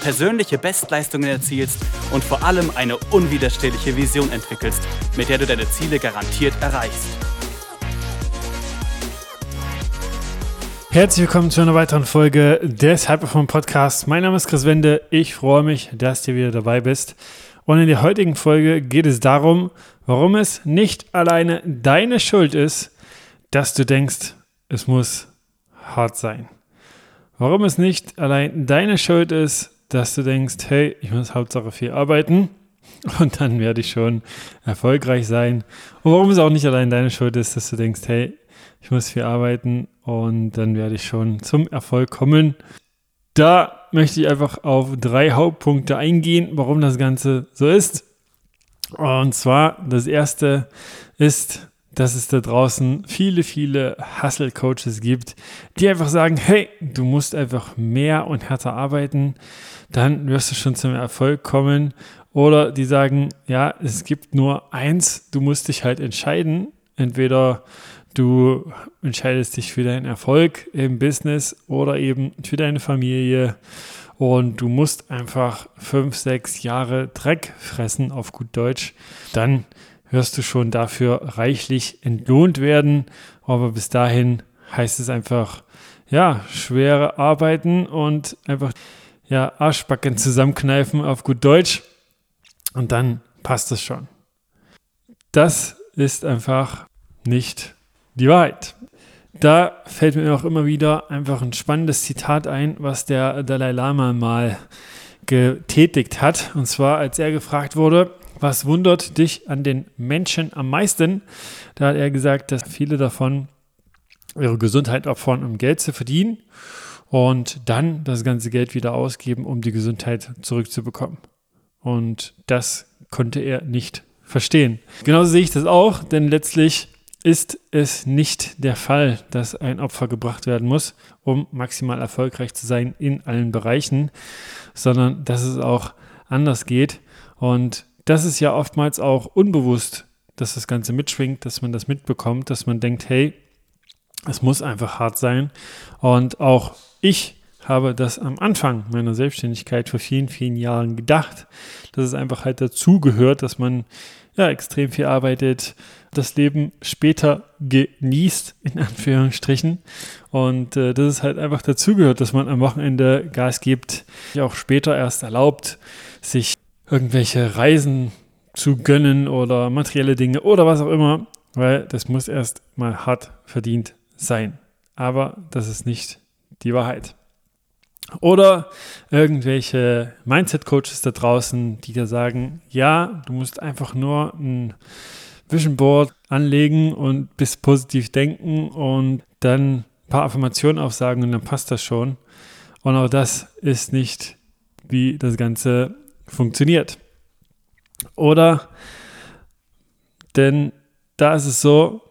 persönliche Bestleistungen erzielst und vor allem eine unwiderstehliche Vision entwickelst, mit der du deine Ziele garantiert erreichst. Herzlich willkommen zu einer weiteren Folge des Hyperform Podcasts. Mein Name ist Chris Wende. Ich freue mich, dass du wieder dabei bist. Und in der heutigen Folge geht es darum, warum es nicht alleine deine Schuld ist, dass du denkst, es muss hart sein. Warum es nicht allein deine Schuld ist, dass du denkst, hey, ich muss Hauptsache viel arbeiten und dann werde ich schon erfolgreich sein. Und warum es auch nicht allein deine Schuld ist, dass du denkst, hey, ich muss viel arbeiten und dann werde ich schon zum Erfolg kommen. Da möchte ich einfach auf drei Hauptpunkte eingehen, warum das Ganze so ist. Und zwar, das erste ist, dass es da draußen viele, viele Hustle-Coaches gibt, die einfach sagen, hey, du musst einfach mehr und härter arbeiten dann wirst du schon zum Erfolg kommen. Oder die sagen, ja, es gibt nur eins, du musst dich halt entscheiden. Entweder du entscheidest dich für deinen Erfolg im Business oder eben für deine Familie. Und du musst einfach fünf, sechs Jahre Dreck fressen, auf gut Deutsch. Dann wirst du schon dafür reichlich entlohnt werden. Aber bis dahin heißt es einfach, ja, schwere Arbeiten und einfach ja, Arschbacken zusammenkneifen auf gut Deutsch und dann passt es schon. Das ist einfach nicht die Wahrheit. Da fällt mir auch immer wieder einfach ein spannendes Zitat ein, was der Dalai Lama mal getätigt hat. Und zwar, als er gefragt wurde, was wundert dich an den Menschen am meisten? Da hat er gesagt, dass viele davon ihre Gesundheit opfern, um Geld zu verdienen und dann das ganze Geld wieder ausgeben, um die Gesundheit zurückzubekommen. Und das konnte er nicht verstehen. Genauso sehe ich das auch, denn letztlich ist es nicht der Fall, dass ein Opfer gebracht werden muss, um maximal erfolgreich zu sein in allen Bereichen, sondern dass es auch anders geht. Und das ist ja oftmals auch unbewusst, dass das Ganze mitschwingt, dass man das mitbekommt, dass man denkt, hey, es muss einfach hart sein. Und auch ich habe das am Anfang meiner Selbstständigkeit vor vielen, vielen Jahren gedacht, dass es einfach halt dazugehört, dass man ja extrem viel arbeitet, das Leben später genießt, in Anführungsstrichen. Und äh, dass es halt einfach dazugehört, dass man am Wochenende Gas gibt, auch später erst erlaubt, sich irgendwelche Reisen zu gönnen oder materielle Dinge oder was auch immer, weil das muss erst mal hart verdient sein. Aber das ist nicht die Wahrheit. Oder irgendwelche Mindset-Coaches da draußen, die dir sagen, ja, du musst einfach nur ein Vision Board anlegen und bis positiv denken und dann ein paar Affirmationen aufsagen und dann passt das schon. Und auch das ist nicht, wie das Ganze funktioniert. Oder, denn da ist es so,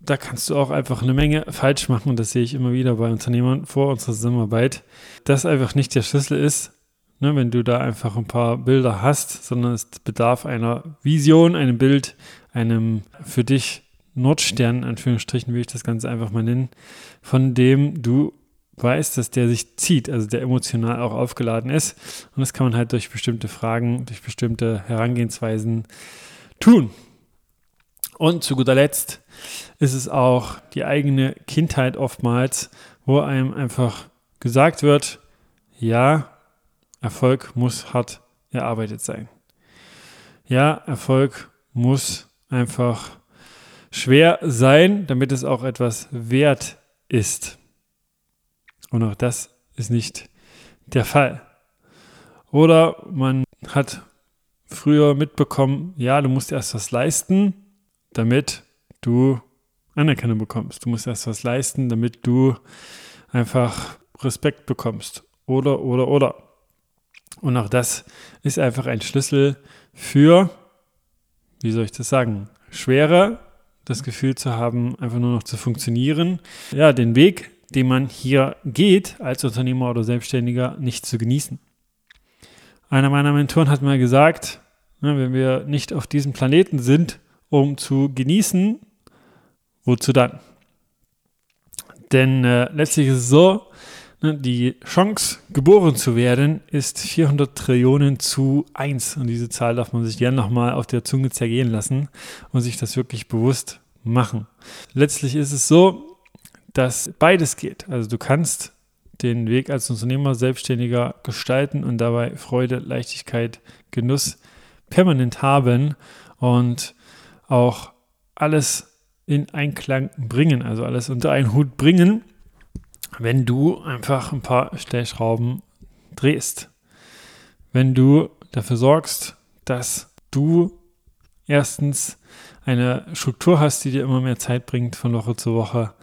da kannst du auch einfach eine Menge falsch machen. Und das sehe ich immer wieder bei Unternehmern vor unserer Zusammenarbeit, dass einfach nicht der Schlüssel ist, ne, wenn du da einfach ein paar Bilder hast, sondern es bedarf einer Vision, einem Bild, einem für dich Nordstern, in Anführungsstrichen will ich das Ganze einfach mal nennen, von dem du weißt, dass der sich zieht, also der emotional auch aufgeladen ist. Und das kann man halt durch bestimmte Fragen, durch bestimmte Herangehensweisen tun. Und zu guter Letzt ist es auch die eigene Kindheit oftmals, wo einem einfach gesagt wird, ja, Erfolg muss hart erarbeitet sein. Ja, Erfolg muss einfach schwer sein, damit es auch etwas wert ist. Und auch das ist nicht der Fall. Oder man hat früher mitbekommen, ja, du musst erst was leisten, damit du Anerkennung bekommst. Du musst erst was leisten, damit du einfach Respekt bekommst. Oder, oder, oder. Und auch das ist einfach ein Schlüssel für, wie soll ich das sagen, schwere das Gefühl zu haben, einfach nur noch zu funktionieren. Ja, den Weg, den man hier geht, als Unternehmer oder Selbstständiger, nicht zu genießen. Einer meiner Mentoren hat mal gesagt, ne, wenn wir nicht auf diesem Planeten sind, um zu genießen, wozu dann? Denn äh, letztlich ist es so, ne, die Chance, geboren zu werden, ist 400 Trillionen zu 1. Und diese Zahl darf man sich gerne nochmal auf der Zunge zergehen lassen und sich das wirklich bewusst machen. Letztlich ist es so, dass beides geht. Also du kannst den Weg als Unternehmer selbstständiger gestalten und dabei Freude, Leichtigkeit, Genuss permanent haben und auch alles in Einklang bringen, also alles unter einen Hut bringen, wenn du einfach ein paar Stellschrauben drehst. Wenn du dafür sorgst, dass du erstens eine Struktur hast, die dir immer mehr Zeit bringt von Woche zu Woche,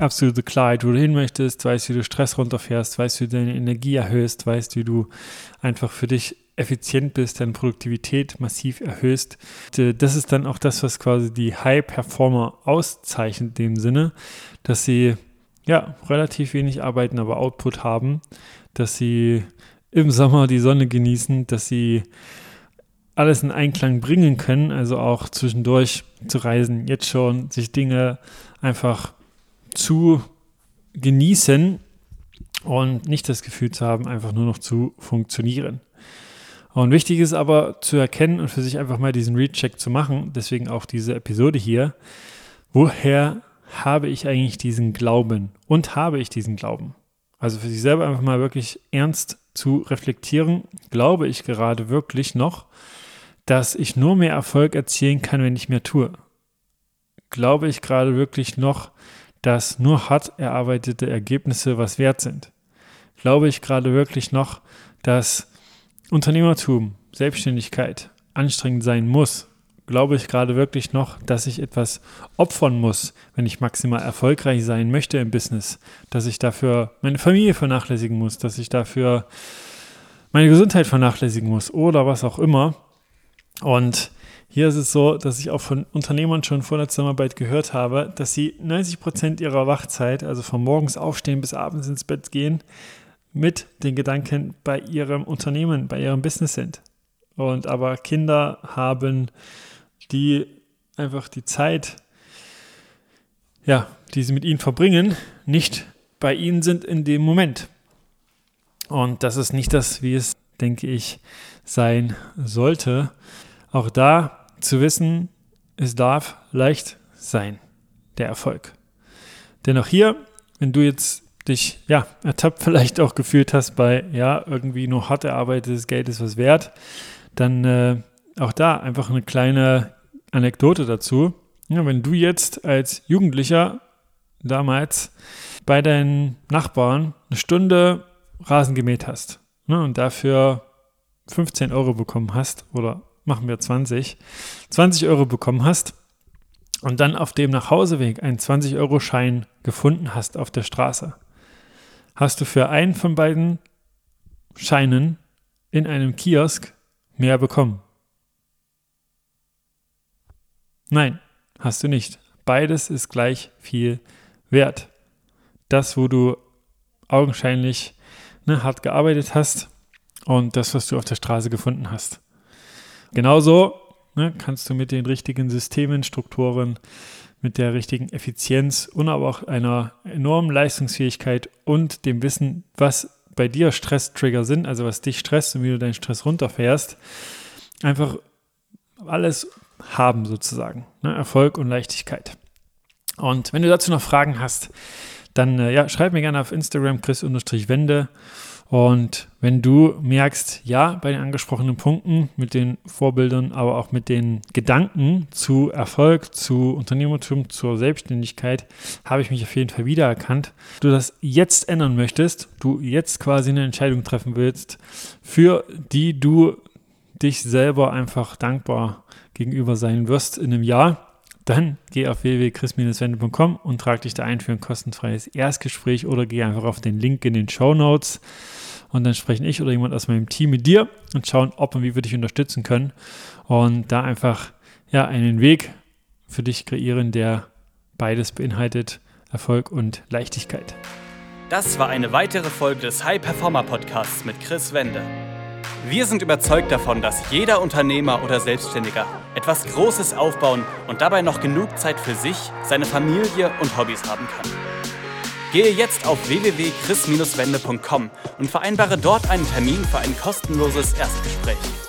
absolute Klarheit, wo du hin möchtest, weißt, wie du Stress runterfährst, weißt, wie du deine Energie erhöhst, weißt, wie du einfach für dich effizient bist, deine Produktivität massiv erhöhst. Das ist dann auch das, was quasi die High-Performer auszeichnet, in dem Sinne, dass sie ja relativ wenig arbeiten, aber Output haben, dass sie im Sommer die Sonne genießen, dass sie alles in Einklang bringen können, also auch zwischendurch zu reisen, jetzt schon sich Dinge einfach zu genießen und nicht das Gefühl zu haben, einfach nur noch zu funktionieren. Und wichtig ist aber zu erkennen und für sich einfach mal diesen Recheck zu machen, deswegen auch diese Episode hier, woher habe ich eigentlich diesen Glauben und habe ich diesen Glauben? Also für sich selber einfach mal wirklich ernst zu reflektieren, glaube ich gerade wirklich noch, dass ich nur mehr Erfolg erzielen kann, wenn ich mehr tue? Glaube ich gerade wirklich noch, dass nur hart erarbeitete Ergebnisse was wert sind? Glaube ich gerade wirklich noch, dass Unternehmertum, Selbstständigkeit anstrengend sein muss? Glaube ich gerade wirklich noch, dass ich etwas opfern muss, wenn ich maximal erfolgreich sein möchte im Business? Dass ich dafür meine Familie vernachlässigen muss, dass ich dafür meine Gesundheit vernachlässigen muss oder was auch immer? Und hier ist es so, dass ich auch von Unternehmern schon vor der Zusammenarbeit gehört habe, dass sie 90 Prozent ihrer Wachzeit, also von morgens aufstehen bis abends ins Bett gehen, mit den Gedanken bei ihrem Unternehmen, bei ihrem Business sind. Und aber Kinder haben, die einfach die Zeit, ja, die sie mit ihnen verbringen, nicht bei ihnen sind in dem Moment. Und das ist nicht das, wie es, denke ich, sein sollte. Auch da zu wissen, es darf leicht sein, der Erfolg. Denn auch hier, wenn du jetzt dich, ja, ertappt vielleicht auch gefühlt hast bei, ja, irgendwie nur hart erarbeitetes Geld ist was wert, dann äh, auch da einfach eine kleine Anekdote dazu. Ja, wenn du jetzt als Jugendlicher damals bei deinen Nachbarn eine Stunde Rasen gemäht hast ne, und dafür 15 Euro bekommen hast oder machen wir 20, 20 Euro bekommen hast und dann auf dem Nachhauseweg einen 20-Euro-Schein gefunden hast auf der Straße, hast du für einen von beiden Scheinen in einem Kiosk mehr bekommen. Nein, hast du nicht. Beides ist gleich viel wert. Das, wo du augenscheinlich ne, hart gearbeitet hast und das, was du auf der Straße gefunden hast. Genauso ne, kannst du mit den richtigen Systemen, Strukturen, mit der richtigen Effizienz und aber auch einer enormen Leistungsfähigkeit und dem Wissen, was bei dir Stresstrigger sind, also was dich stresst und wie du deinen Stress runterfährst, einfach alles haben sozusagen. Ne? Erfolg und Leichtigkeit. Und wenn du dazu noch Fragen hast, dann äh, ja, schreib mir gerne auf Instagram chris-wende und wenn du merkst, ja, bei den angesprochenen Punkten mit den Vorbildern, aber auch mit den Gedanken zu Erfolg, zu Unternehmertum, zur Selbstständigkeit, habe ich mich auf jeden Fall wiedererkannt. Du das jetzt ändern möchtest, du jetzt quasi eine Entscheidung treffen willst, für die du dich selber einfach dankbar gegenüber sein wirst in einem Jahr, dann geh auf www.chris-wende.com und trag dich da ein für ein kostenfreies Erstgespräch oder geh einfach auf den Link in den Show Notes und dann sprechen ich oder jemand aus meinem Team mit dir und schauen, ob und wie wir dich unterstützen können und da einfach ja einen Weg für dich kreieren, der beides beinhaltet, Erfolg und Leichtigkeit. Das war eine weitere Folge des High Performer Podcasts mit Chris Wende. Wir sind überzeugt davon, dass jeder Unternehmer oder Selbstständiger etwas Großes aufbauen und dabei noch genug Zeit für sich, seine Familie und Hobbys haben kann. Gehe jetzt auf www.chris-wende.com und vereinbare dort einen Termin für ein kostenloses Erstgespräch.